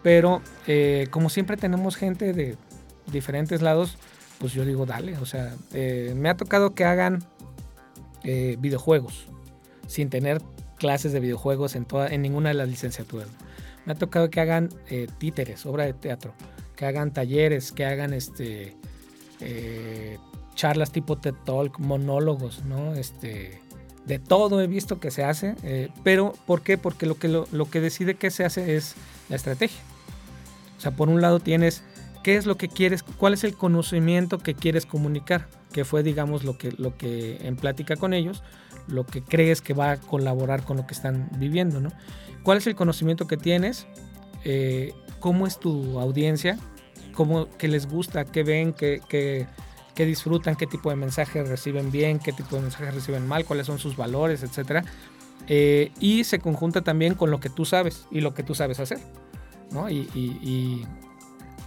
pero eh, como siempre tenemos gente de diferentes lados, pues yo digo, dale, o sea, eh, me ha tocado que hagan eh, videojuegos sin tener clases de videojuegos en, toda, en ninguna de las licenciaturas me ha tocado que hagan títeres, obra de teatro, que hagan talleres, que hagan este charlas tipo TED Talk, monólogos, ¿no? Este, de todo he visto que se hace, eh, pero ¿por qué? Porque lo que, lo, lo que decide que se hace es la estrategia. O sea, por un lado tienes qué es lo que quieres, cuál es el conocimiento que quieres comunicar, que fue, digamos, lo que, lo que en plática con ellos, lo que crees que va a colaborar con lo que están viviendo, ¿no? ¿Cuál es el conocimiento que tienes? Eh, cómo es tu audiencia, cómo, qué les gusta, qué ven, qué, qué, qué disfrutan, qué tipo de mensajes reciben bien, qué tipo de mensajes reciben mal, cuáles son sus valores, etcétera. Eh, y se conjunta también con lo que tú sabes y lo que tú sabes hacer. ¿no? Y, y, y,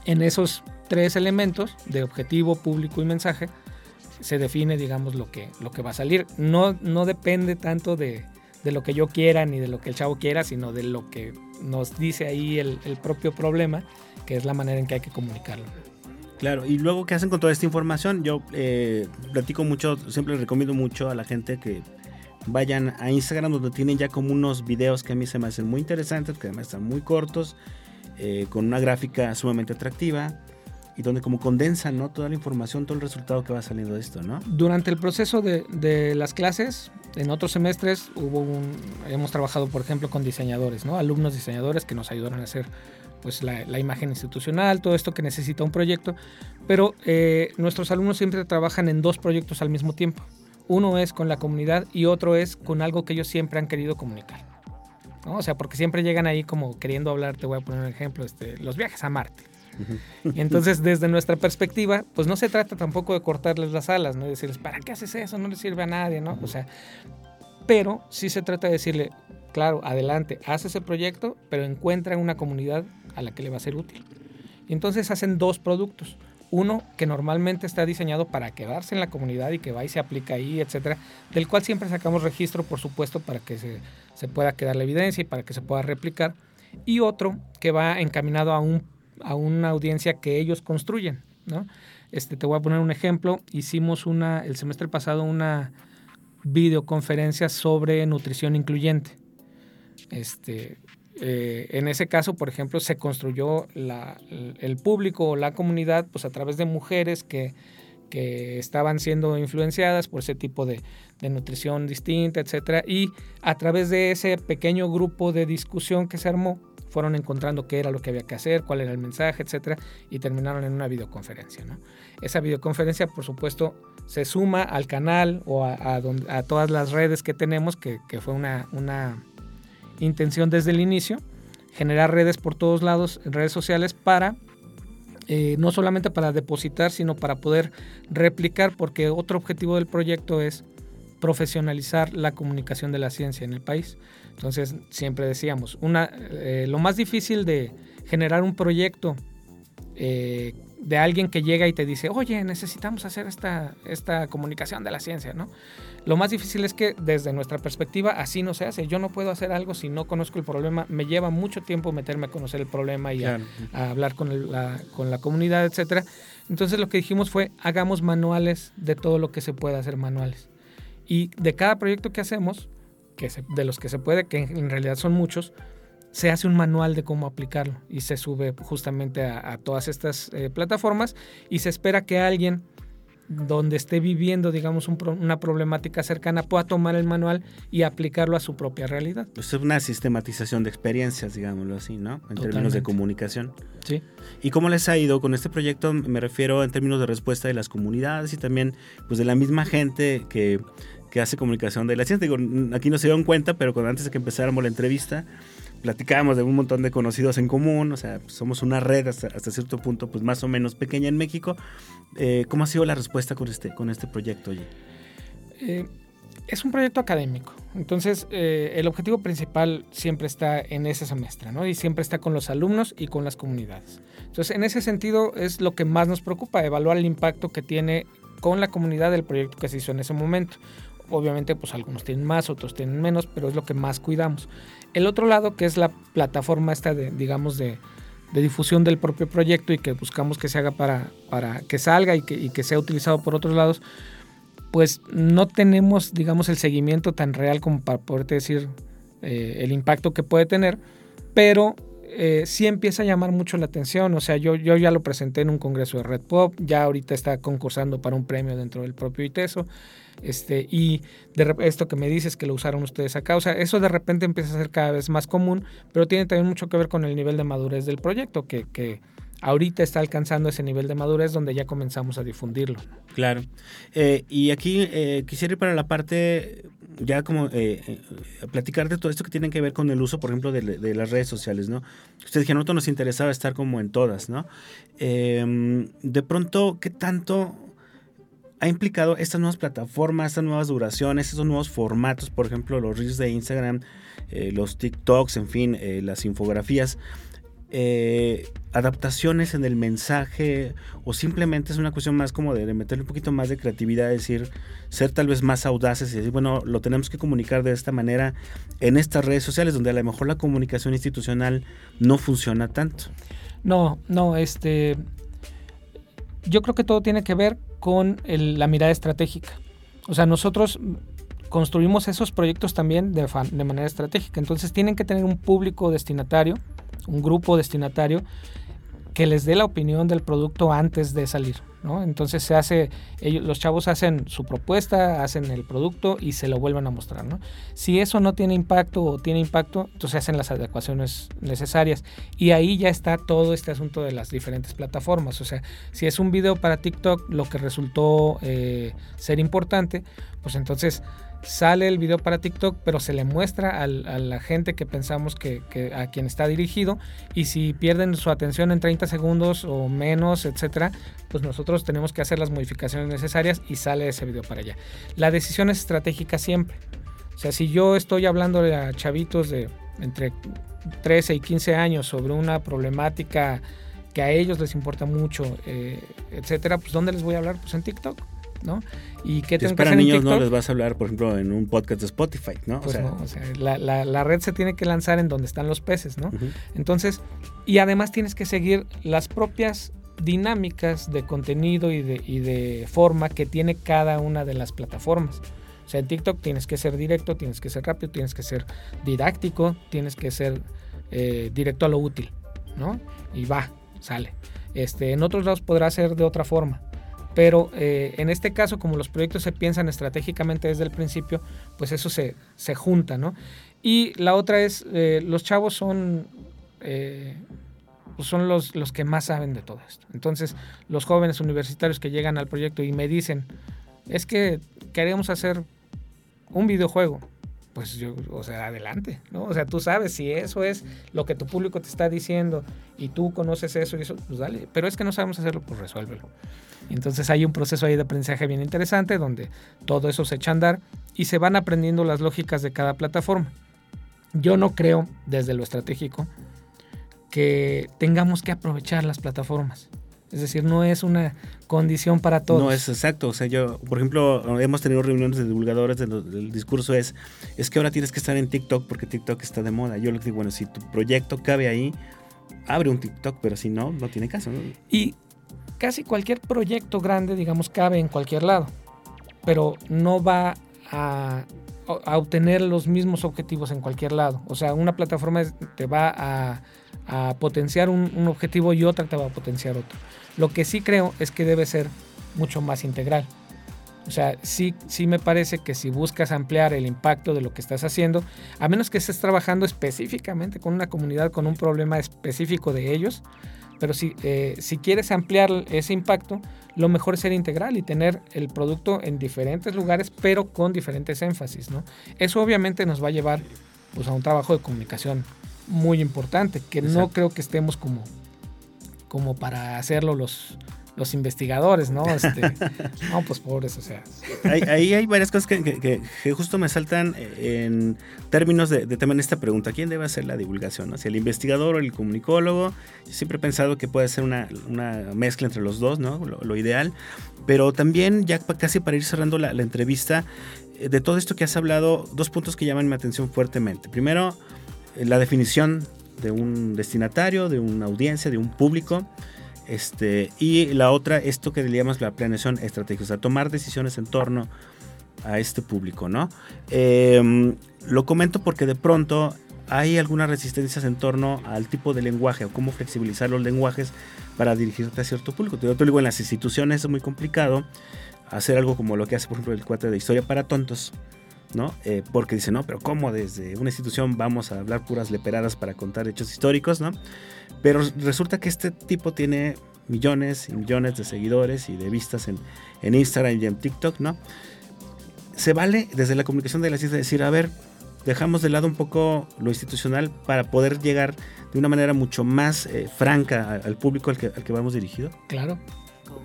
en esos tres elementos de objetivo, público y mensaje se define, digamos, lo que, lo que va a salir. No, no depende tanto de, de lo que yo quiera ni de lo que el chavo quiera, sino de lo que nos dice ahí el, el propio problema, que es la manera en que hay que comunicarlo. Claro, y luego, ¿qué hacen con toda esta información? Yo eh, platico mucho, siempre recomiendo mucho a la gente que vayan a Instagram donde tienen ya como unos videos que a mí se me hacen muy interesantes, que además están muy cortos, eh, con una gráfica sumamente atractiva y donde como condensan ¿no? toda la información, todo el resultado que va saliendo de esto, ¿no? Durante el proceso de, de las clases, en otros semestres hubo un, hemos trabajado, por ejemplo, con diseñadores, ¿no? Alumnos diseñadores que nos ayudaron a hacer pues la, la, imagen institucional, todo esto que necesita un proyecto, pero eh, nuestros alumnos siempre trabajan en dos proyectos al mismo tiempo. Uno es con la comunidad y otro es con algo que ellos siempre han querido comunicar. ¿no? O sea, porque siempre llegan ahí como queriendo hablar, te voy a poner un ejemplo, este, los viajes a Marte. Y entonces, desde nuestra perspectiva, pues no se trata tampoco de cortarles las alas, ¿no? De decirles, ¿para qué haces eso? No le sirve a nadie, ¿no? O sea, pero sí se trata de decirle, claro, adelante, haz ese proyecto, pero encuentra una comunidad a la que le va a ser útil. Entonces hacen dos productos. Uno que normalmente está diseñado para quedarse en la comunidad y que va y se aplica ahí, etcétera, del cual siempre sacamos registro, por supuesto, para que se, se pueda quedar la evidencia y para que se pueda replicar. Y otro que va encaminado a, un, a una audiencia que ellos construyen. ¿no? Este, te voy a poner un ejemplo. Hicimos una, el semestre pasado una videoconferencia sobre nutrición incluyente. Este, eh, en ese caso, por ejemplo, se construyó la, el público o la comunidad pues, a través de mujeres que, que estaban siendo influenciadas por ese tipo de, de, nutrición distinta, etcétera, y a través de ese pequeño grupo de discusión que se armó, fueron encontrando qué era lo que había que hacer, cuál era el mensaje, etcétera, y terminaron en una videoconferencia. Esa videoconferencia, por supuesto, se suma al canal o a, todas las redes que tenemos, que, fue una intención desde el inicio, generar redes por todos lados, redes sociales, para eh, no solamente para depositar, sino para poder replicar, porque otro objetivo del proyecto es profesionalizar la comunicación de la ciencia en el país. Entonces, siempre decíamos, una, eh, lo más difícil de generar un proyecto eh, de alguien que llega y te dice, oye, necesitamos hacer esta, esta comunicación de la ciencia, ¿no? Lo más difícil es que desde nuestra perspectiva así no se hace. Yo no puedo hacer algo si no conozco el problema. Me lleva mucho tiempo meterme a conocer el problema y claro. a, a, hablar con, el, la, con la comunidad, etcétera. Entonces lo que dijimos fue, hagamos manuales de todo lo que se pueda hacer manuales. Y de cada proyecto que hacemos, que se, de los que se puede, que en realidad son muchos, se hace un manual de cómo aplicarlo y se sube justamente a, a todas estas eh, plataformas y se espera que alguien donde esté viviendo, digamos, un pro, una problemática cercana, pueda tomar el manual y aplicarlo a su propia realidad. Es una sistematización de experiencias, digámoslo así, ¿no? En Totalmente. términos de comunicación. Sí. ¿Y cómo les ha ido con este proyecto? Me refiero en términos de respuesta de las comunidades y también pues, de la misma gente que, que hace comunicación de la ciencia. Digo, aquí no se dieron cuenta, pero cuando antes de que empezáramos la entrevista, platicábamos de un montón de conocidos en común, o sea, somos una red hasta, hasta cierto punto, pues más o menos pequeña en México. Eh, ¿Cómo ha sido la respuesta con este, con este proyecto, oye? Eh, es un proyecto académico, entonces eh, el objetivo principal siempre está en ese semestre, ¿no? Y siempre está con los alumnos y con las comunidades. Entonces, en ese sentido es lo que más nos preocupa, evaluar el impacto que tiene con la comunidad del proyecto que se hizo en ese momento. Obviamente, pues algunos tienen más, otros tienen menos, pero es lo que más cuidamos. El otro lado, que es la plataforma esta de, digamos, de, difusión del propio proyecto y que buscamos que se haga para, para que salga y que, y que, sea utilizado por otros lados, pues no tenemos, digamos, el seguimiento tan real como para poderte decir eh, el impacto que puede tener, pero eh, sí empieza a llamar mucho la atención. O sea, yo, yo ya lo presenté en un congreso de Red Pop, ya ahorita está concursando para un premio dentro del propio ITESO. Este, y de esto que me dices que lo usaron ustedes acá, o sea, eso de repente empieza a ser cada vez más común, pero tiene también mucho que ver con el nivel de madurez del proyecto, que, que ahorita está alcanzando ese nivel de madurez donde ya comenzamos a difundirlo. Claro. Eh, y aquí eh, quisiera ir para la parte ya como eh, eh, platicar de todo esto que tiene que ver con el uso, por ejemplo, de, las redes sociales, ¿no? Ustedes dijeron, nosotros nos interesaba estar como en todas, ¿no? Em, de pronto, ¿qué tanto ha implicado estas nuevas plataformas, estas nuevas duraciones, estos nuevos formatos, por ejemplo, los reels de Instagram, eh, los TikToks, en fin, las infografías? Eh, adaptaciones en el mensaje o simplemente es una cuestión más como de, meterle un poquito más de creatividad, decir, ser tal vez más audaces y decir, bueno, lo tenemos que comunicar de esta manera en estas redes sociales donde a lo mejor la comunicación institucional no funciona tanto. No, no, este, yo creo que todo tiene que ver con la mirada estratégica. O sea, nosotros construimos esos proyectos también de, de manera estratégica, entonces tienen que tener un público destinatario un grupo destinatario que les dé la opinión del producto antes de salir, ¿no? Entonces se hace, ellos, los chavos hacen su propuesta, hacen el producto y se lo vuelven a mostrar, ¿no? Si eso no tiene impacto o tiene impacto, entonces hacen las adecuaciones necesarias y ahí ya está todo este asunto de las diferentes plataformas, o sea, si es un video para TikTok lo que resultó eh, ser importante, pues entonces sale el video para TikTok, pero se le muestra a la gente que pensamos que, a quien está dirigido y si pierden su atención en 30 segundos o menos, etcétera, pues nosotros tenemos que hacer las modificaciones necesarias y sale ese video para allá. La decisión es estratégica siempre. O sea, si yo estoy hablando a chavitos de entre 13 y 15 años sobre una problemática que a ellos les importa mucho, eh, etcétera, pues ¿dónde les voy a hablar? Pues en TikTok. ¿No? ¿Y qué tengo para niños no les vas a hablar, por ejemplo, en un podcast de Spotify, ¿no? Pues no, o sea, la, red se tiene que lanzar en donde están los peces, ¿no? Entonces, y además tienes que seguir las propias dinámicas de contenido y de, y de forma que tiene cada una de las plataformas. O sea, en TikTok tienes que ser directo, tienes que ser rápido, tienes que ser didáctico, tienes que ser eh, directo a lo útil, ¿no? Y va, sale. Este, en otros lados podrá ser de otra forma. Pero eh, en este caso, como los proyectos se piensan estratégicamente desde el principio, pues eso se, se junta, ¿no? Y la otra es, eh, los chavos son, eh, pues son los, los que más saben de todo esto. Entonces, los jóvenes universitarios que llegan al proyecto y me dicen, es que queremos hacer un videojuego pues yo, o sea, adelante, ¿no? O sea, tú sabes si eso es lo que tu público te está diciendo y tú conoces eso y eso, pues dale. Pero es que no sabemos hacerlo, pues resuélvelo. entonces hay un proceso ahí de aprendizaje bien interesante donde todo eso se echa a andar y se van aprendiendo las lógicas de cada plataforma. Yo no creo, desde lo estratégico, que tengamos que aprovechar las plataformas. Es decir, no es una condición para todos. No es exacto. O sea, yo, por ejemplo, hemos tenido reuniones de divulgadores del discurso es, es que ahora tienes que estar en TikTok porque TikTok está de moda. Yo les digo, bueno, si tu proyecto cabe ahí, abre un TikTok, pero si no, no tiene caso. Y casi cualquier proyecto grande, digamos, cabe en cualquier lado, pero no va a, a obtener los mismos objetivos en cualquier lado. O sea, una plataforma te va a a potenciar un, objetivo y otra te va a potenciar otro. Lo que sí creo es que debe ser mucho más integral. O sea, sí, sí me parece que si buscas ampliar el impacto de lo que estás haciendo, a menos que estés trabajando específicamente con una comunidad con un problema específico de ellos, pero si, eh, si quieres ampliar ese impacto, lo mejor es ser integral y tener el producto en diferentes lugares, pero con diferentes énfasis. ¿no? Eso obviamente nos va a llevar pues, a un trabajo de comunicación muy importante, que no creo que estemos como, como para hacerlo los, los investigadores, ¿no? Este, no, pues pobres, o sea. Ahí hay, varias cosas que, justo me saltan en términos de, también esta pregunta. ¿Quién debe hacer la divulgación? Si el investigador o el comunicólogo. Yo siempre he pensado que puede ser una, mezcla entre los dos, ¿no? Lo, ideal. Pero también, ya casi para ir cerrando la, la entrevista, eh, de todo esto que has hablado, dos puntos que llaman mi atención fuertemente. Primero, la definición de un destinatario, de una audiencia, de un público. Este, y la otra, esto que le llamamos la planeación estratégica, o sea, tomar decisiones en torno a este público, ¿no? Em, lo comento porque de pronto hay algunas resistencias en torno al tipo de lenguaje o cómo flexibilizar los lenguajes para dirigirte a cierto público. Yo te digo, en las instituciones es muy complicado hacer algo como lo que hace, por ejemplo, el cuate de historia para tontos, ¿no? Eh, porque dice, no, pero ¿cómo desde una institución vamos a hablar puras leperadas para contar hechos históricos, ¿no? Pero resulta que este tipo tiene millones y millones de seguidores y de vistas en, Instagram y en TikTok, ¿no? se vale desde la comunicación de la ciencia decir, a ver, dejamos de lado un poco lo institucional para poder llegar de una manera mucho más eh, franca al público al que, al que vamos dirigido? Claro,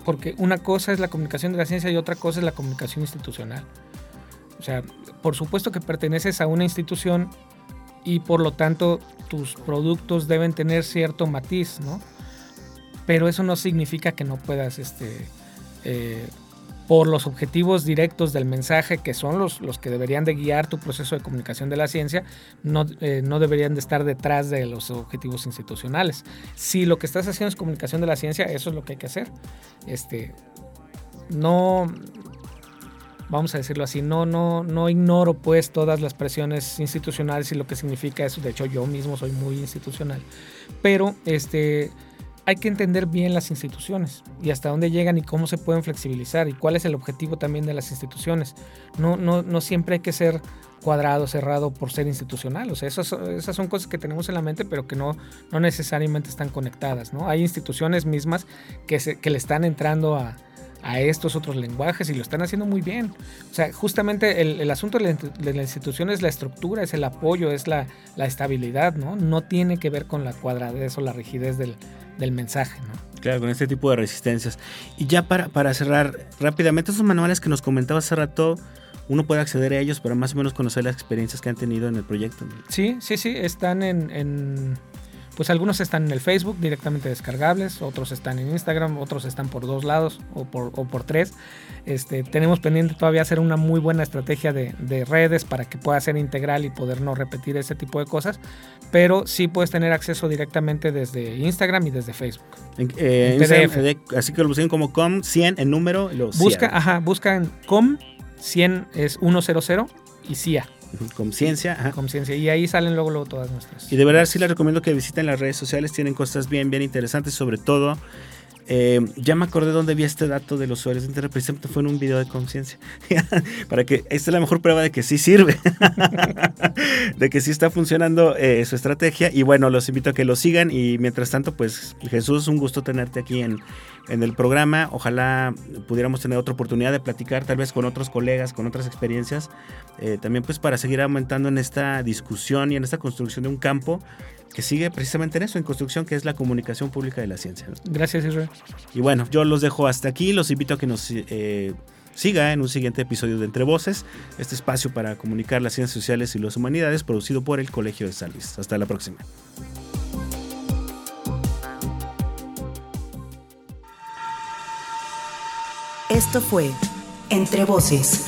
porque una cosa es la comunicación de la ciencia y otra cosa es la comunicación institucional. O sea, por supuesto que perteneces a una institución y por lo tanto tus productos deben tener cierto matiz, ¿no? Pero eso no significa que no puedas este, eh, por los objetivos directos del mensaje, que son los, los que deberían de guiar tu proceso de comunicación de la ciencia, no, eh, no deberían de estar detrás de los objetivos institucionales. Si lo que estás haciendo es comunicación de la ciencia, eso es lo que hay que hacer. Este, no, vamos a decirlo así, no, no, no ignoro pues todas las presiones institucionales y lo que significa eso. De hecho, yo mismo soy muy institucional. Pero este hay que entender bien las instituciones y hasta dónde llegan y cómo se pueden flexibilizar y cuál es el objetivo también de las instituciones. No, no, no siempre hay que ser cuadrado, cerrado por ser institucional. O sea, esas, esas son cosas que tenemos en la mente, pero que no, no necesariamente están conectadas. ¿no? Hay instituciones mismas que, se, que le están entrando a, a estos otros lenguajes y lo están haciendo muy bien. O sea, justamente el, el asunto de la, de la, institución es la estructura, es el apoyo, es la, la, estabilidad, ¿no? No tiene que ver con la cuadradez o la rigidez del, del mensaje, ¿no? Claro, con este tipo de resistencias. Y ya para, para cerrar rápidamente, esos manuales que nos comentaba hace rato, uno puede acceder a ellos para más o menos conocer las experiencias que han tenido en el proyecto. Sí, sí, sí, están en, en pues algunos están en el Facebook directamente descargables, otros están en Instagram, otros están por dos lados o por, o por tres. Este, tenemos pendiente todavía hacer una muy buena estrategia de, de, redes para que pueda ser integral y poder no repetir ese tipo de cosas, pero sí puedes tener acceso directamente desde Instagram y desde Facebook. En, eh, en PDF. así que lo busquen como com 100 en número. Lo busca, ajá, busca en com 100 es 100 y CIA. Conciencia. Conciencia. Y ahí salen luego, luego todas nuestras. Y de verdad sí les recomiendo que visiten las redes sociales. Tienen cosas bien, bien interesantes. Sobre todo, eh, ya me acordé dónde vi este dato de los usuarios de Internet. Fue en un video de conciencia. Para que esta es la mejor prueba de que sí sirve. de que sí está funcionando eh, su estrategia. Y bueno, los invito a que lo sigan. Y mientras tanto, pues Jesús, un gusto tenerte aquí en, en el programa. Ojalá pudiéramos tener otra oportunidad de platicar tal vez con otros colegas, con otras experiencias, eh, también pues para seguir aumentando en esta discusión y en esta construcción de un campo que sigue precisamente en eso, en construcción, que es la comunicación pública de la ciencia. Gracias, Israel. Y bueno, yo los dejo hasta aquí, los invito a que nos... Eh, siga en un siguiente episodio de Entre Voces, este espacio para comunicar las ciencias sociales y las humanidades producido por el Colegio de San Luis. Hasta la próxima. Esto fue Entre Voces,